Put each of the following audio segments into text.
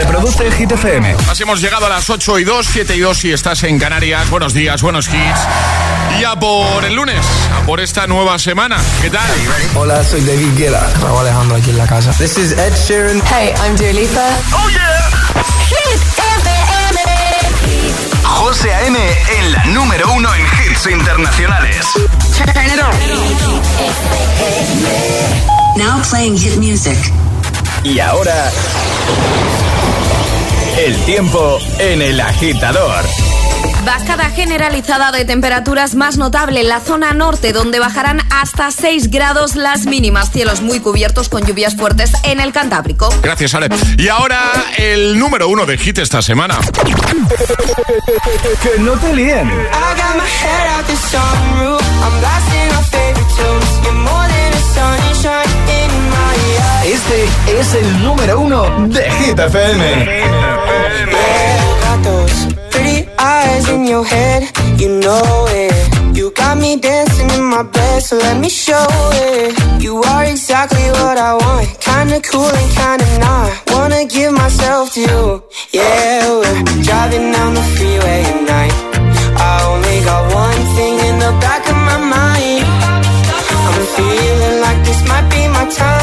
Reproduce Hit FM. Así hemos llegado a las 8 y 2, 7 y 2 si estás en Canarias. Buenos días, buenos hits. Ya por el lunes, a por esta nueva semana. ¿Qué tal? Hola, soy David Guetta. Raúl Alejandro aquí en la casa. This is Ed Sheeran. Hey, I'm Dua Lipa. ¡Oh, yeah! Hit FM. José A.M. en la número uno en hits internacionales. Turn it on. Now playing hit music. Y ahora... El tiempo en el agitador. Bajada generalizada de temperaturas más notable en la zona norte, donde bajarán hasta 6 grados las mínimas. Cielos muy cubiertos con lluvias fuertes en el Cantábrico. Gracias, Ale. Y ahora el número uno de hit esta semana. que no te líen. Este es el número uno de Hit FM. Those pretty eyes in your head. You know it. You got me dancing in my bed, so let me show it. You are exactly what I want. Kinda cool and kinda not. Wanna give myself to you. Yeah, we're driving down the freeway at night. I only got one thing in the back of my mind. I'm feeling like this might be my time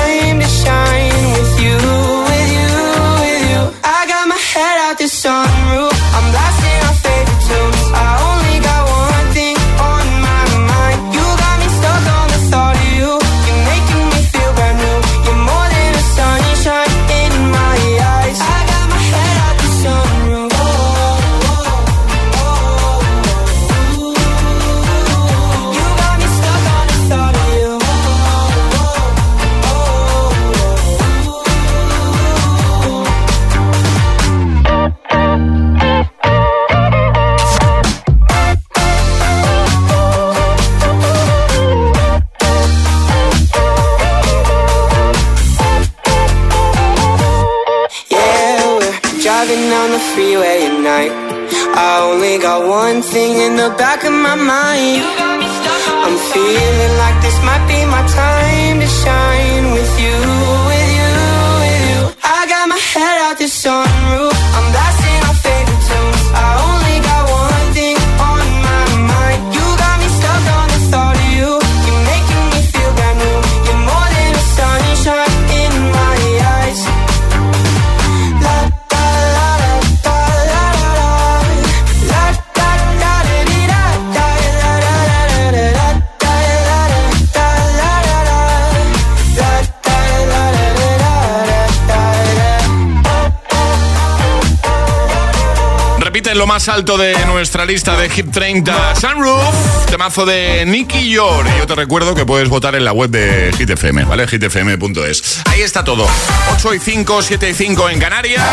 más alto de nuestra lista de Hit 30 Sunroof, temazo de Nicky York. Y yo te recuerdo que puedes votar en la web de Hit FM, ¿vale? hitfm.es. Ahí está todo. 8 y 5, 7 y 5 en Canarias.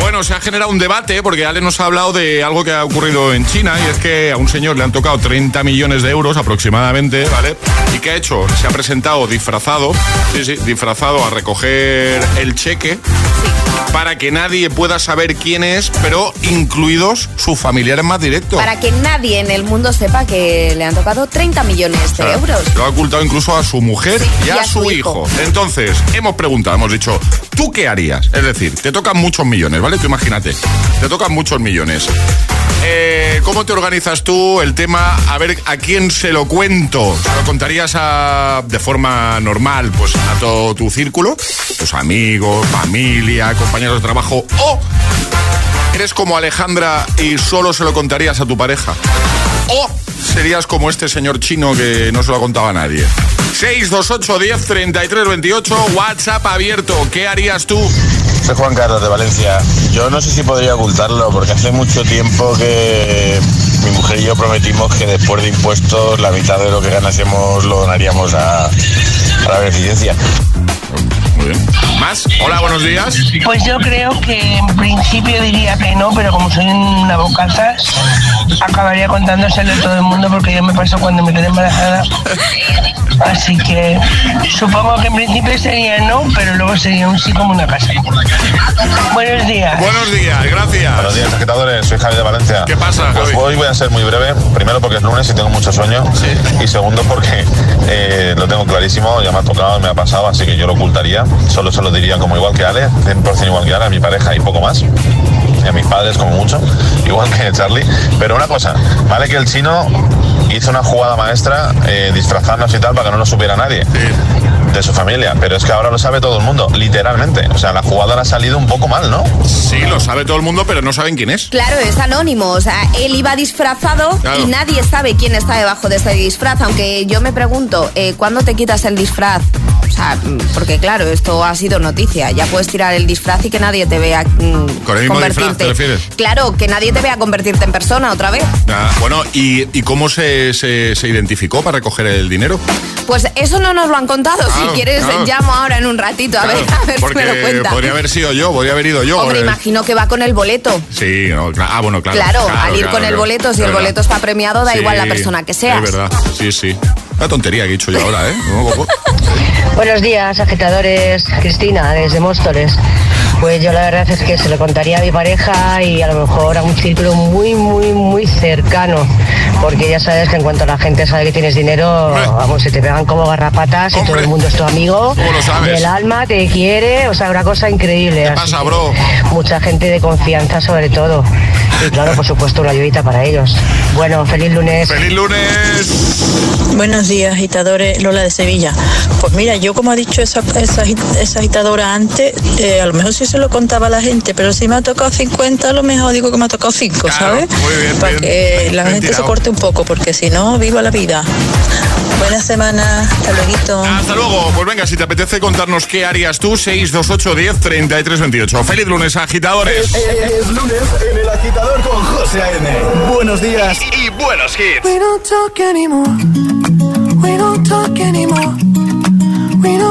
Bueno, se ha generado un debate porque Ale nos ha hablado de algo que ha ocurrido en China y es que a un señor le han tocado 30 millones de euros aproximadamente, ¿vale? ¿Y qué ha hecho? Se ha presentado disfrazado, sí, sí, disfrazado a recoger el cheque para que nadie pueda saber quién es, pero incluidos sus familiares más directos. Para que nadie en el mundo sepa que le han tocado 30 millones de euros. Lo ha ocultado incluso a su mujer Sí, y, a su, hijo. Entonces, hemos preguntado, hemos dicho, ¿tú qué harías? Es decir, te tocan muchos millones, ¿vale? Tú imagínate, te tocan muchos millones. Eh, ¿Cómo te organizas tú el tema? A ver, ¿a quién se lo cuento? ¿Se lo contarías de forma normal, pues a todo tu círculo? Tus amigos, familia, compañeros de trabajo. ¿O eres como Alejandra y solo se lo contarías a tu pareja? ¿O serías como este señor chino que no se lo contaba a nadie? 628 10 33 28 WhatsApp abierto. ¿Qué harías tú? Soy Juan Carlos de Valencia. Yo no sé si podría ocultarlo porque hace mucho tiempo que mi mujer y yo prometimos que después de impuestos la mitad de lo que ganásemos lo donaríamos a, a la beneficencia. Bien. ¿Más? Hola, buenos días. Pues yo creo que en principio diría que no, pero como soy una bocaza, acabaría contándoselo a todo el mundo porque yo me paso cuando me quedé embarazada. Así que supongo que en principio sería no, pero luego sería un sí como una casa. Buenos días. Buenos días, gracias. Buenos días, agitadores. Soy Javi de Valencia. ¿Qué pasa, Pues hoy voy a ser muy breve. Primero porque es lunes y tengo mucho sueño. Y segundo porque eh, lo tengo clarísimo. Ya me ha tocado, me ha pasado, así que yo lo ocultaría. Solo se lo diría como igual que Ale, 100% igual que Ale, a mi pareja y poco más. Y a mis padres como mucho, igual que Charlie. Pero una cosa, vale que el chino hizo una jugada maestra eh, disfrazarnos y tal para que no lo supiera nadie. De su familia, pero es que ahora lo sabe todo el mundo, literalmente. O sea, la jugada ha salido un poco mal, ¿no? Sí, lo sabe todo el mundo, pero no saben quién es. Claro, es anónimo. O sea, él iba disfrazado Claro. y nadie sabe quién está debajo de ese disfraz. Aunque yo me pregunto, eh, ¿cuándo te quitas el disfraz? Sea, mm, porque claro, esto ha sido noticia. Ya puedes tirar el disfraz y que nadie te vea mm, Con el mismo disfraz, ¿te refieres? Claro, que nadie te vea convertirte en persona otra vez. Ah, bueno, ¿y, y cómo se, se- se identificó para recoger el dinero? Pues eso no nos lo han contado. Claro, si quieres, claro. llamo ahora en un ratito a ver, a ver si me lo cuenta. podría haber sido yo, podría haber ido yo. Hombre, imagino que va con el boleto. Sí, no, ah, bueno, claro. Claro, al ir con el boleto, si el verdad. boleto está premiado, da Sí, igual la persona que seas. Es verdad, sí, sí. Una tontería que he dicho yo ahora, ¿eh? Buenos días, agitadores. Cristina, desde Móstoles. Pues yo la verdad es que se lo contaría a mi pareja y a lo mejor a un círculo muy, muy, muy cercano. Porque ya sabes que en cuanto la gente sabe que tienes dinero, Hombre. vamos, se te pegan como garrapatas y todo el mundo es tu amigo. ¿Cómo lo sabes? Del alma, te quiere, o sea, una cosa increíble. ¿Qué Así pasa, bro? Mucha gente de confianza sobre todo. Y claro, por supuesto, una ayudita para ellos. Bueno, feliz lunes. ¡Feliz lunes! Buenos días, agitadores. Lola de Sevilla. Pues mira, yo como ha dicho esa, esa, esa agitadora antes, eh, a lo mejor sí se lo contaba a la gente, pero si me ha tocado 50, a lo mejor digo que me ha tocado 5, Claro, ¿sabes? muy bien, Para bien, que la bien gente se tirado. corte un poco, porque si no, viva la vida. Buena semana, hasta luego. Hasta luego. Pues venga, si te apetece contarnos qué harías tú, 628 10 33 28. ¡Feliz lunes, agitadores! Es lunes en el agitador con José A.M. Buenos días. Y, y buenos hits. We don't talk anymore. We don't talk anymore.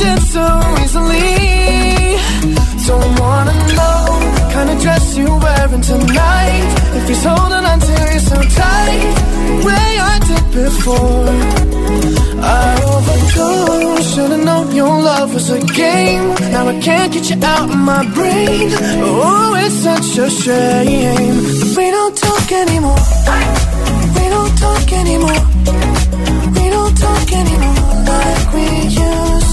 Did so easily. Don't wanna know the kind of dress you're wearing tonight. If he's holding on to you so tight, the way I did before. I overdosed. Should've known your love was a game. Now I can't get you out of my brain. Oh, it's such a shame. We don't talk anymore. We don't talk anymore. We don't talk anymore like we used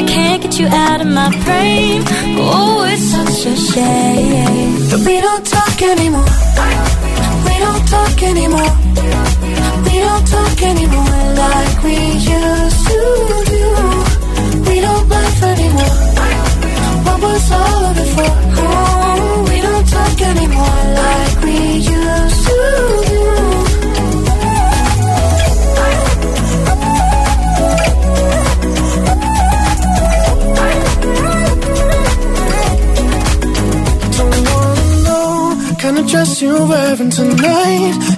I can't get you out of my brain. Oh, it's such a shame. But we don't talk anymore. We don't talk anymore. We don't talk anymore like we used to do.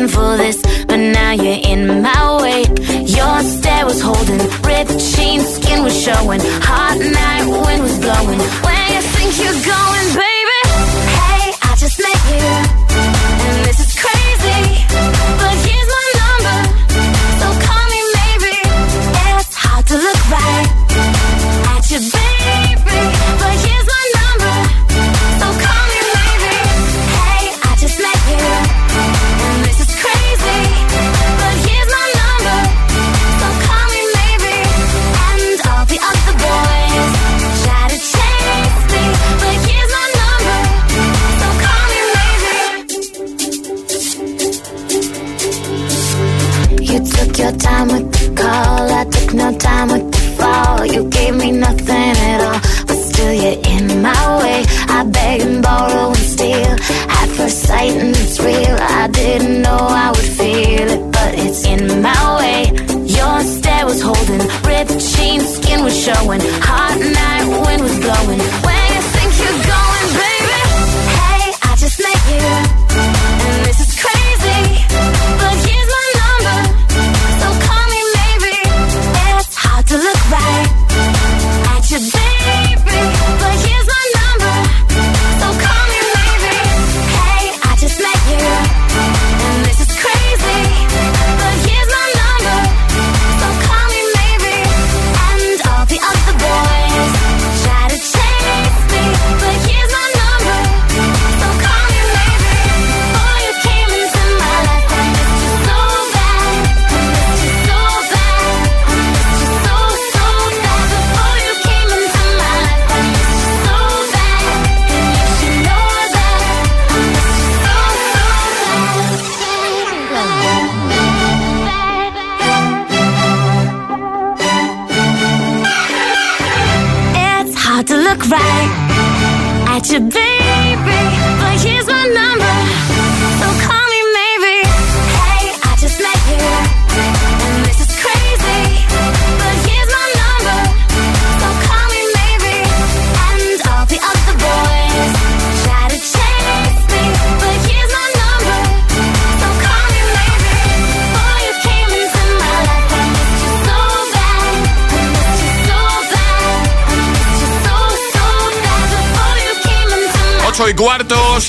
looking for this, but now you're in my way. Your stare was holding, ripped jeans, skin was showing. Hot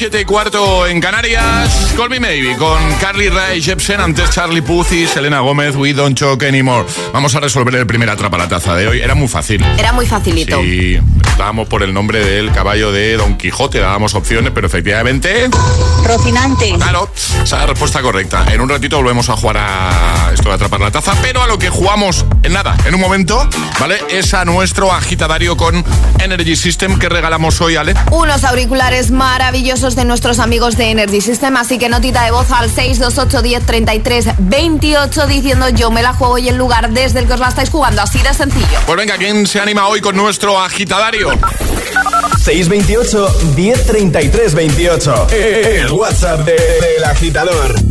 7 y cuarto en Canarias. Call Me Maybe con Carly Rae Jepsen, antes Charlie Puth y Selena Gómez, We Don't Choke Anymore. Vamos a resolver el primer atrapa la taza de hoy. Era muy fácil. Era muy facilito. Sí, dábamos por el nombre del caballo de Don Quijote, dábamos opciones, pero efectivamente. Rocinante. Claro, esa es la respuesta correcta. En un ratito volvemos a jugar a esto de atrapar la taza, pero a lo que jugamos en nada, en un momento, ¿vale? Es a nuestro agitadario con Energy System que regalamos hoy, Ale. Unos auriculares maravillosos de nuestros amigos de Energy System, así que notita de voz al 628 10 33 28 diciendo yo me la juego y el lugar desde el que os la estáis jugando, así de sencillo. Pues venga, ¿quién se anima hoy con nuestro agitadario? 628 1033 28. El WhatsApp de- del agitador.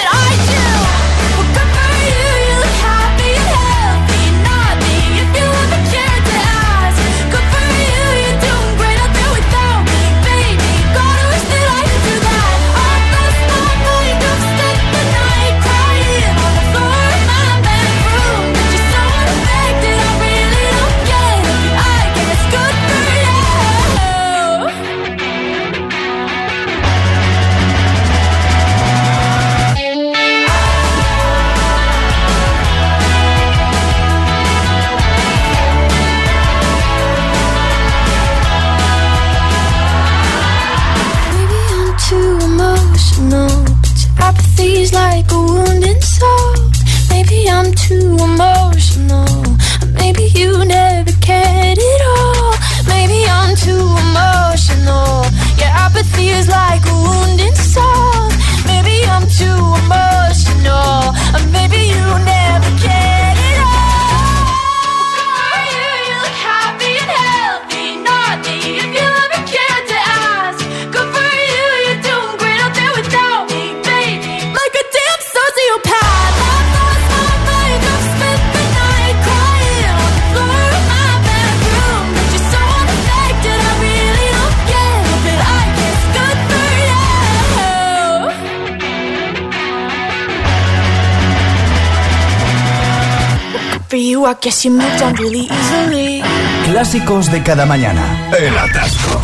you, I guess you moved on really easily. Clásicos de cada mañana. El atasco.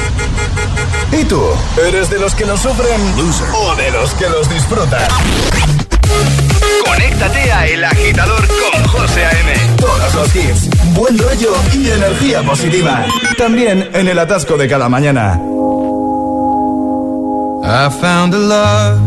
¿Y tú? ¿Eres de los que lo sufren o de los que los disfrutan? Conéctate a El Agitador con José A.M. Todos los hits, buen rollo y energía positiva. También en el atasco de cada mañana. I found a love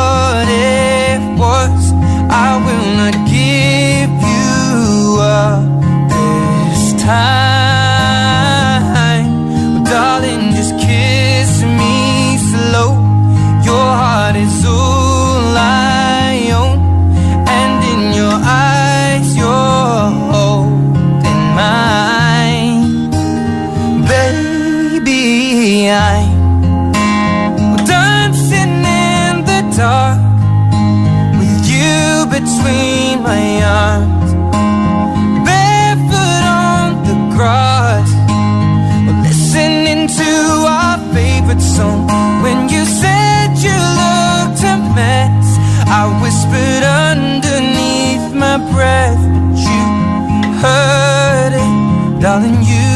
darling. You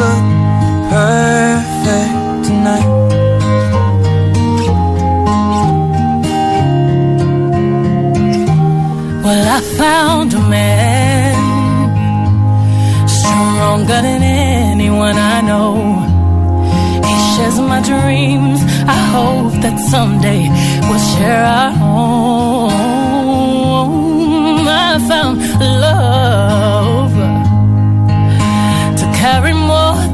look perfect tonight. Well, I found a man stronger than anyone I know. He shares my dreams. I hope that someday we'll share our home.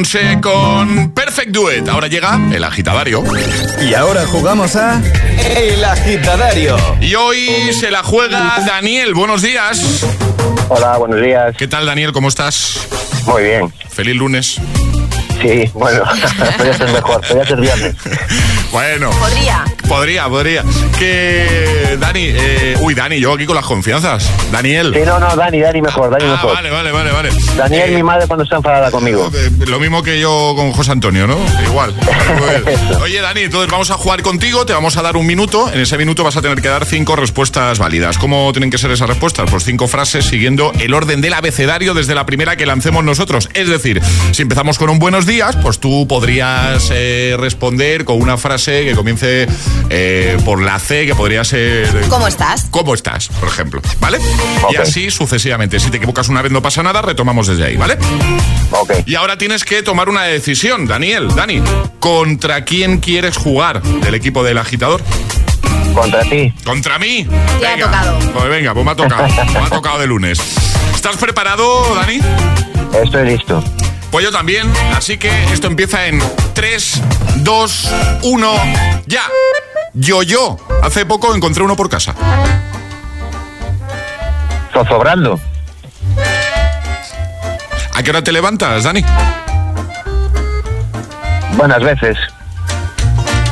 Beyoncé con Perfect Duet. Ahora llega el agitadario. Y ahora jugamos a El Agitadario. Y hoy se la juega Daniel. Buenos días. Hola, buenos días. ¿Qué tal, Daniel? ¿Cómo estás? Muy bien. Feliz lunes. Sí, bueno, podría ser mejor, podría ser viernes. Bueno. Podría. Podría, podría. Que Dani, eh, uy, Dani, yo aquí con las confianzas. Daniel. Sí, no, no, Dani, Dani mejor, Dani Ah, mejor. vale, vale, vale, vale. Daniel, mi madre cuando está enfadada conmigo. Eh, Lo mismo que yo con José Antonio, ¿no? Igual. Oye, Dani, entonces vamos a jugar contigo, te vamos a dar un minuto. En ese minuto vas a tener que dar cinco respuestas válidas. ¿Cómo tienen que ser esas respuestas? Pues cinco frases siguiendo el orden del abecedario desde la primera que lancemos nosotros. Es decir, si empezamos con un buenos días, pues tú podrías eh, responder con una frase que comience eh, por la C, que podría ser... ¿Cómo estás? ¿Cómo estás? Por ejemplo, ¿vale? Y así sucesivamente. Si te equivocas una vez no pasa nada, retomamos desde ahí, ¿vale? Ok. Y ahora tienes que tomar una decisión, Daniel, Dani. ¿Contra quién quieres jugar del equipo del agitador? Contra ti. ¿Contra mí? Te ha Venga. tocado. Pues venga, pues me ha tocado. me ha tocado de lunes. ¿Estás preparado, Dani? Estoy listo. Pues yo también. Así que esto empieza en 3, 2, 1, ya. Yo, yo. Hace poco encontré uno por casa. Zozobrando. ¿A qué hora te levantas, Dani? Buenas veces.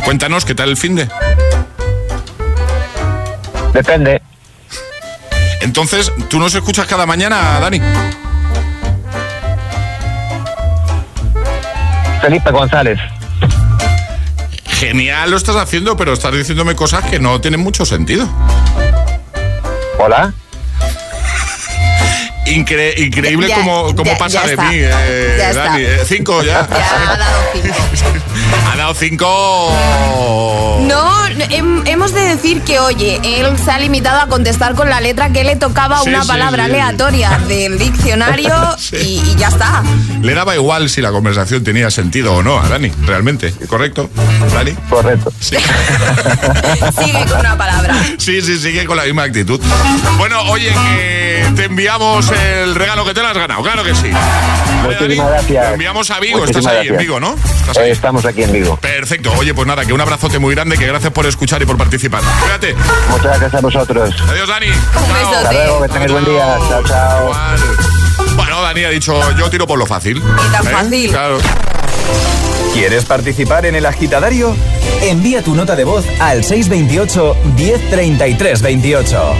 Cuéntanos qué tal el fin de. Depende. Entonces, ¿tú nos escuchas cada mañana, Dani? Felipe González. Genial lo estás haciendo, pero estás diciéndome cosas que no tienen mucho sentido. Hola. Incre- increíble Ya- cómo, cómo ya- pasa ya de está. mí, eh. Dani. Eh, cinco ya. Ya ha dado cinco. ha dado cinco. No, hem- hemos de decir que, oye, él se ha limitado a contestar con la letra que le tocaba Sí, una sí, palabra sí. aleatoria del diccionario Sí. y, y ya está. Le daba igual si la conversación tenía sentido o no a Dani, realmente. ¿Correcto, Dani? Correcto. Sí. Sigue con una palabra. Sí, sí, sigue con la misma actitud. Bueno, oye, que te enviamos el regalo que te lo has ganado, claro que sí. Dani, Muchísimas gracias. Te enviamos a Vigo, Muchísimas estás ahí en. Vigo, ¿no? ¿Estás ahí? Estamos aquí en Vigo. Perfecto. Oye, pues nada, que un abrazote muy grande, que gracias por escuchar y por participar. Cuídate. Muchas gracias a vosotros. Adiós, Dani. Un Chao. Hasta luego, que tengáis buen día. Chao, chao. Igual. Bueno, Dani ha dicho, yo tiro por lo fácil. Y tan ¿Eh? fácil. Claro. ¿Quieres participar en el agitadario? Envía tu nota de voz al 628 1033 28.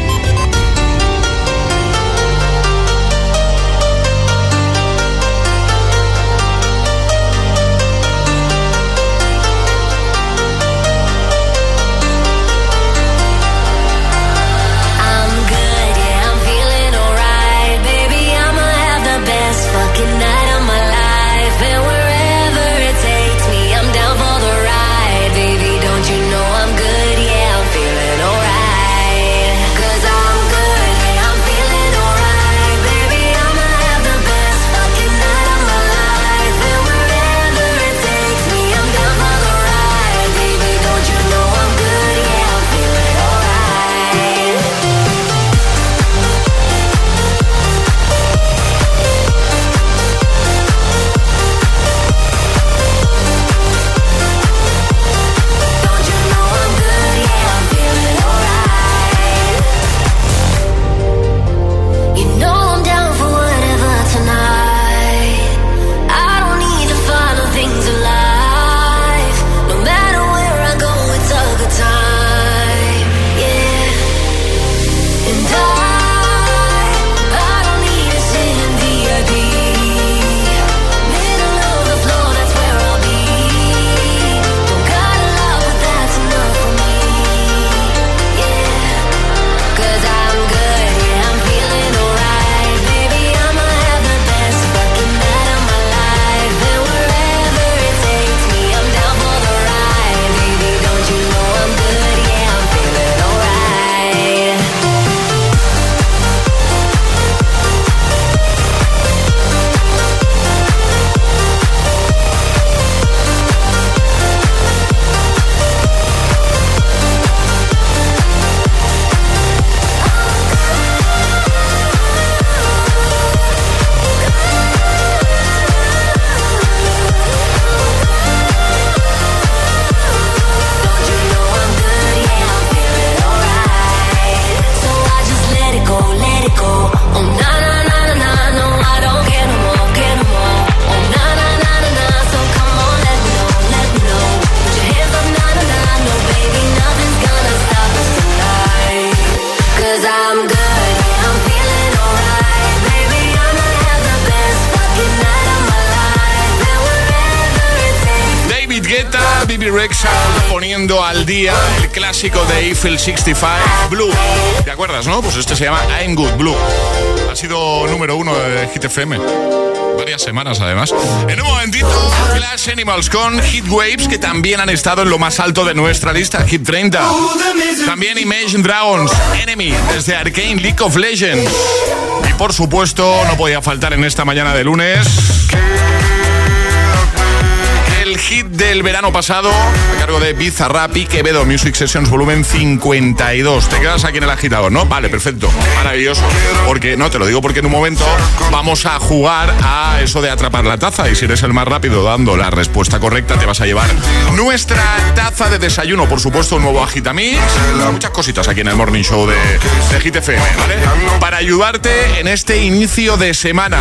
Eiffel 65, Blue. ¿Te acuerdas, no? Pues este se llama I'm Good Blue. Ha sido número uno de Hit FM. Varias semanas además. En un momentito, Clash Animals con Hit Waves, que también han estado en lo más alto de nuestra lista, Hit 30. También Imagine Dragons, Enemy, desde Arcane League of Legends. Y por supuesto, no podía faltar en esta mañana de lunes el hit del verano pasado a cargo de Bizarrap y Quevedo Music Sessions volumen 52. Te quedas aquí en el agitador, ¿no? Vale, perfecto. Maravilloso. Porque, no, te lo digo porque en un momento vamos a jugar a eso de atrapar la taza y si eres el más rápido dando la respuesta correcta te vas a llevar nuestra taza de desayuno, por supuesto, un nuevo Agitamix, muchas cositas aquí en el Morning Show de, de Hit FM, ¿vale? Para ayudarte en este inicio de semana.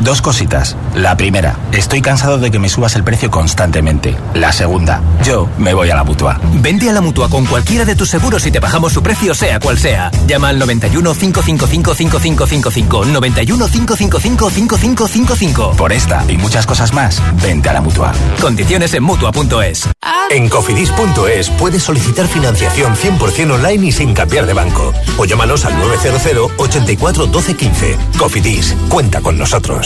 Dos cositas. La primera, estoy cansado de que me subas el precio constantemente. La segunda, yo me voy a la mutua. Vente a la mutua con cualquiera de tus seguros y te bajamos su precio, sea cual sea. Llama al 91 555 5555. 91 555 5555. Por esta y muchas cosas más, vente a la mutua. Condiciones en mutua.es. En cofidis.es puedes solicitar financiación 100% online y sin cambiar de banco. O llámanos al 900 84 12 15. Cofidis, cuenta con nosotros.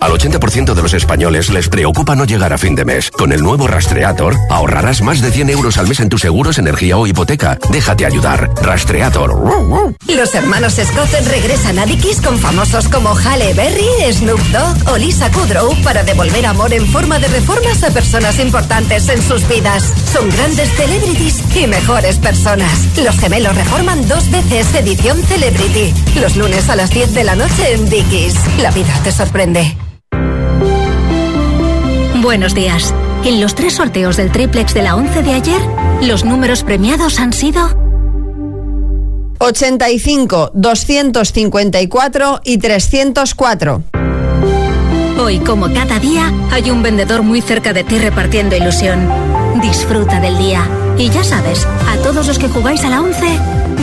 Al 80% de los españoles les preocupa no llegar a fin de mes. Con el nuevo Rastreator ahorrarás más de 100 euros al mes en tus seguros, energía o hipoteca. Déjate ayudar. Rastreator. Los hermanos Scott regresan a Dickies con famosos como Halle Berry, Snoop Dogg o Lisa Kudrow para devolver amor en forma de reformas a personas importantes en sus vidas. Son grandes celebrities y mejores personas. Los gemelos reforman dos veces edición Celebrity. Los lunes a las 10 de la noche en Dickies. La vida te sorprende. Buenos días. En los tres sorteos del triplex de la 11 de ayer, los números premiados han sido 85, 254 y 304. Hoy, como cada día, hay un vendedor muy cerca de ti repartiendo ilusión. Disfruta del día. Y ya sabes, a todos los que jugáis a la 11,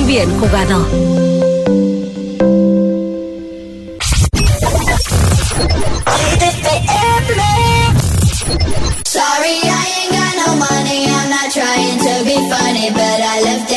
bien jugado. Sorry, I ain't got no money. I'm not trying to be funny, but I left it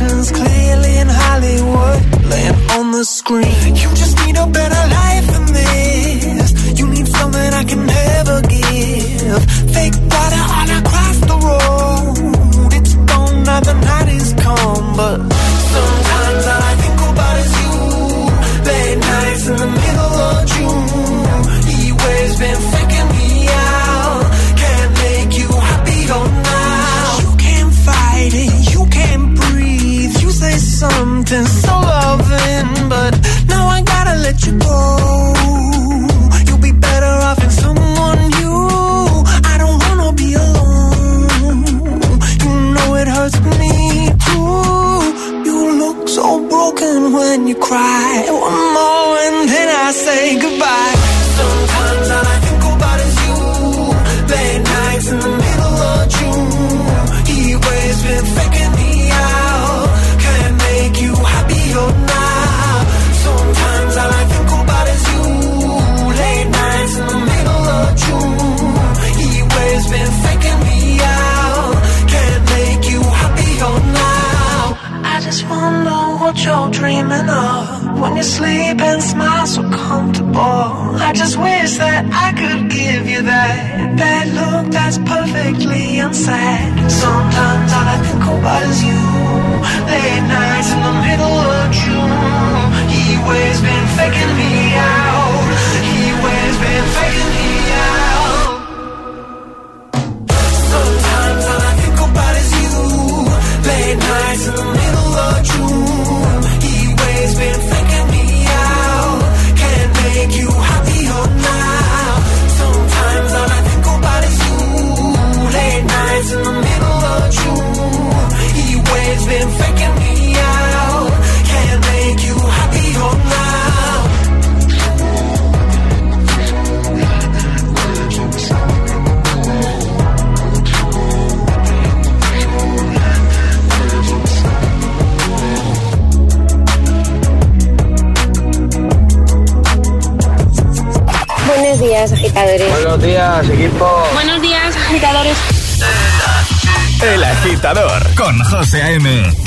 emotions clearly in Hollywood, laying on the screen. You just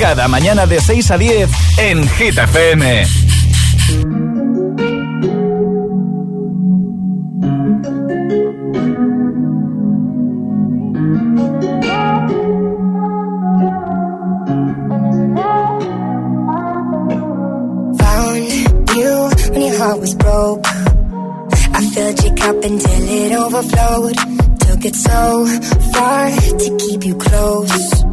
cada mañana de 6 a 10 en Hit FM. was broke. I filled your cup until it overflowed. Took it so far to keep you close.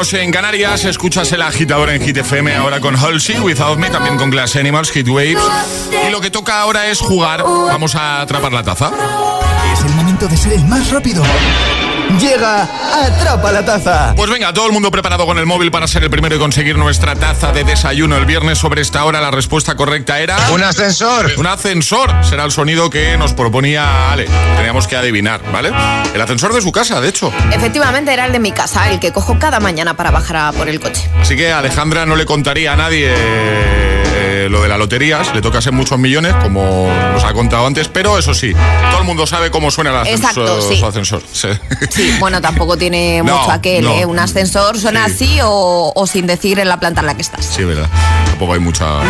En Canarias. Escuchas el agitador en Hit FM ahora con Halsey, Without Me, también con Glass Animals, Hit Waves. Y lo que toca ahora es jugar. Vamos a atrapar la taza. Es el momento de ser el más rápido. Llega Atrapa la Taza. Pues venga, todo el mundo preparado con el móvil para ser el primero y conseguir nuestra taza de desayuno el viernes. Sobre esta hora la respuesta correcta era... Un ascensor. Un ascensor. Será el sonido que nos proponía Ale. Teníamos que adivinar, ¿vale? El ascensor de su casa, de hecho. Efectivamente, era el de mi casa, el que cojo cada mañana para bajar a por el coche. Así que Alejandra no le contaría a nadie eh, lo de la lotería, le toca ser muchos millones, como nos ha contado antes, pero eso sí, todo el mundo sabe cómo suena el ascensor. Exacto, sí. su ascensor. Sí. Sí, bueno, tampoco tiene No, mucho aquel, no. ¿eh? Un ascensor suena Sí. así o, o sin decir en la planta en la que estás. Sí, verdad. Tampoco hay mucha.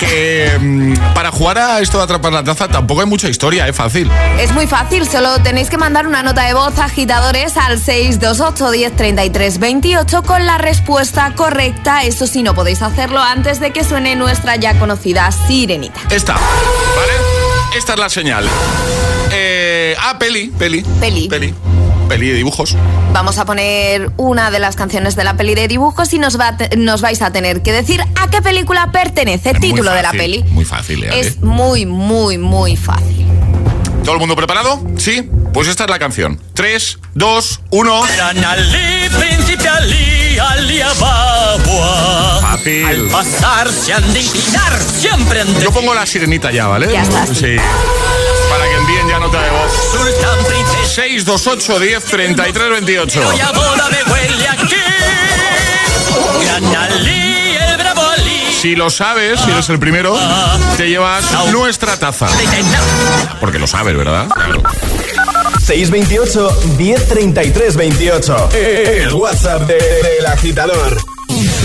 Que mm, para jugar a esto de atrapar la taza tampoco hay mucha historia, es fácil. Es muy fácil, solo tenéis que mandar una nota de voz agitadores al 628 10 33 28 con la respuesta correcta. Eso sí, no podéis hacerlo antes de que suene nuestra ya conocida sirenita. Esta, ¿vale? Esta es la señal. Eh, ah, peli, peli. Peli. Peli. Peli de dibujos. Vamos a poner una de las canciones de la peli de dibujos y nos, va nos vais a tener que decir a qué película pertenece, muy título de la peli. Muy fácil, ¿eh? Es muy, muy, muy fácil. ¿Todo el mundo preparado? ¿Sí? Pues esta es la canción. 3, 2, 1. Ali, príncipe Ali, Ali Ababua. Fácil. Al pasar se han de inclinar, siempre han de... Yo pongo la sirenita ya, ¿vale? Ya está, sí. Sí. Para que envíen ya nota de voz. Sultán princesa. 628 10 33 28. Ya boda me huele aquí. Gran Ali, el bravo Ali. Si lo sabes, si eres el primero, te llevas nuestra taza. Porque lo sabes, ¿verdad? Claro. 628 1033 28. El WhatsApp de- del agitador.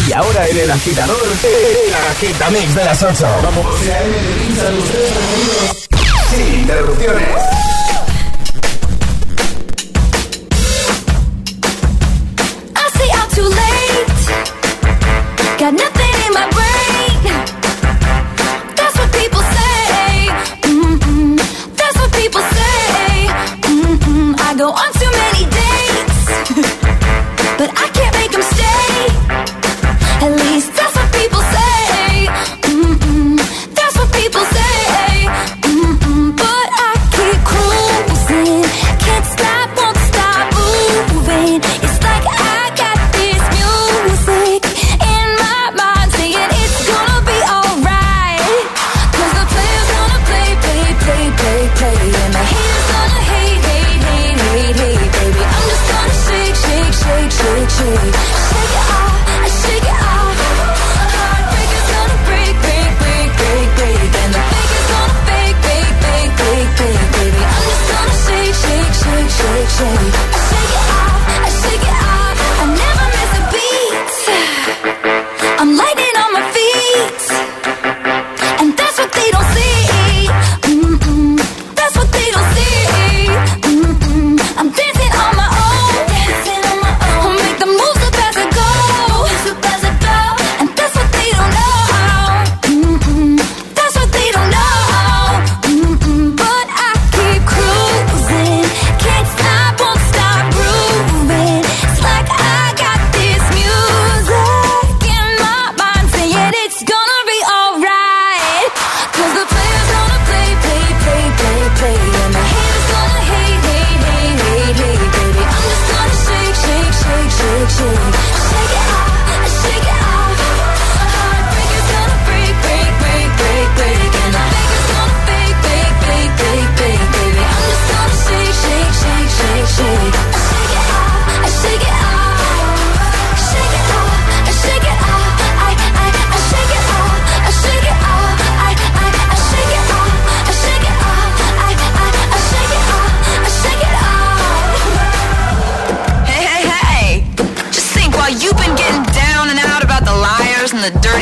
Y ahora en el agitador, el agitamix de las 8. Vamos. Sin interrupciones.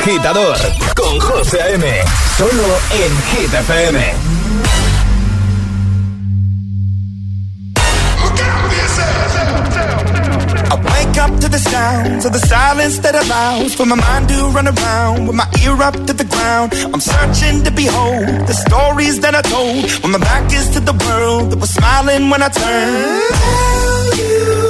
Agitador con José A.M. Solo en Hit. I wake up to the sounds of the silence that allows for my mind to run around with my ear up to the ground. I'm searching to behold the stories that I told when my back is to the world that was smiling when I turned.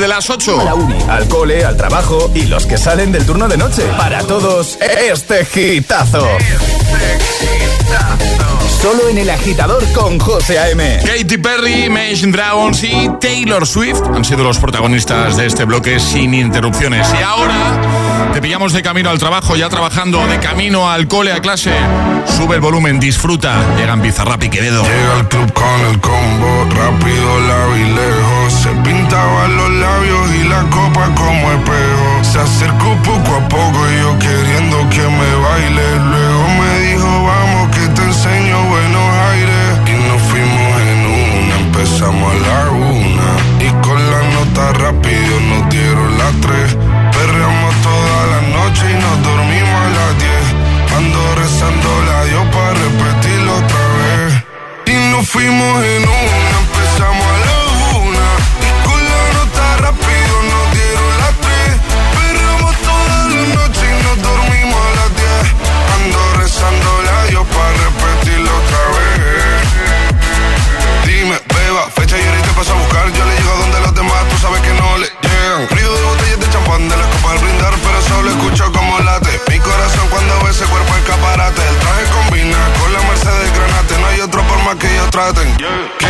Agitamix, el de las 8. A la uni, al cole, al trabajo y los que salen del turno de noche. Para todos, este gitazo. Solo en el agitador con José A.M. Katy Perry, Imagine Dragons y Taylor Swift han sido los protagonistas de este bloque sin interrupciones. Y ahora te pillamos de camino al trabajo, ya trabajando de camino al cole, a clase. Sube el volumen, disfruta. Llegan Bizarrap y Quevedo. Llega el club con el combo, rápido, la y lejos. Se pintaban los labios y la copa como espejo. Se acercó poco a poco y yo queriendo que me baile. Luego me dijo, vamos empezamos a la una. Y con la nota rápido nos dieron las tres. Perreamos toda la noche y nos dormimos a las diez. Ando rezando la Dios para repetirlo otra vez. Y nos fuimos en una, que ellos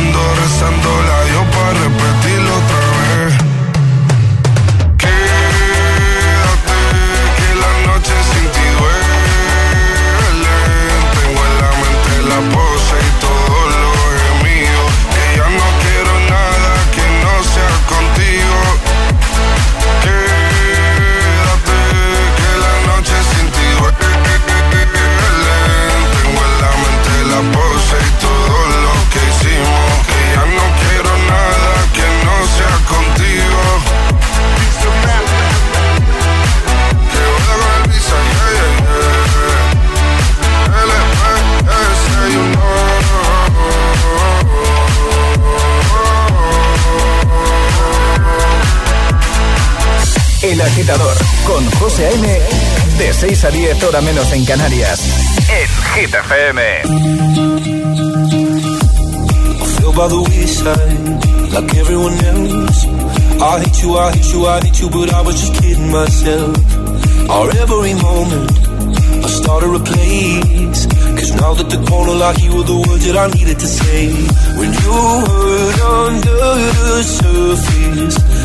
Ando rezando la Dios para repetirlo 6 a 10 hora menos en Canarias. En Hit like you, I hate you, I hate you, but I was just kidding myself. Our every moment, I started a place. Cause now that the corner lock, you were the words that I needed to say. When you hurt under the surface,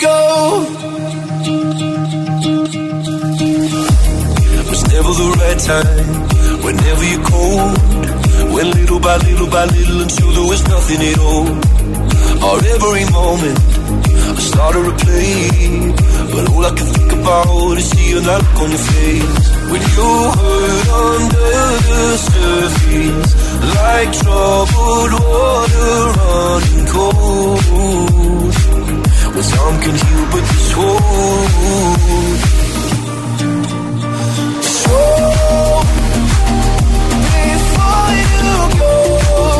go. Was never the right time, whenever you're cold. Went little by little by little until there was nothing at all. Or every moment, I started to play. But all I can think about is seeing that look on your face. When you hurt under the surface, like troubled water running cold that some can heal but this won't. So before you go.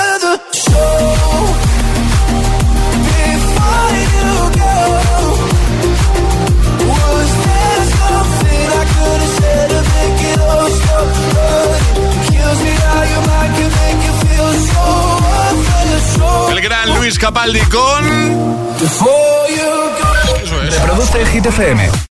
gran Luis Capaldi con. Eso es. Reproduce el Hit FM.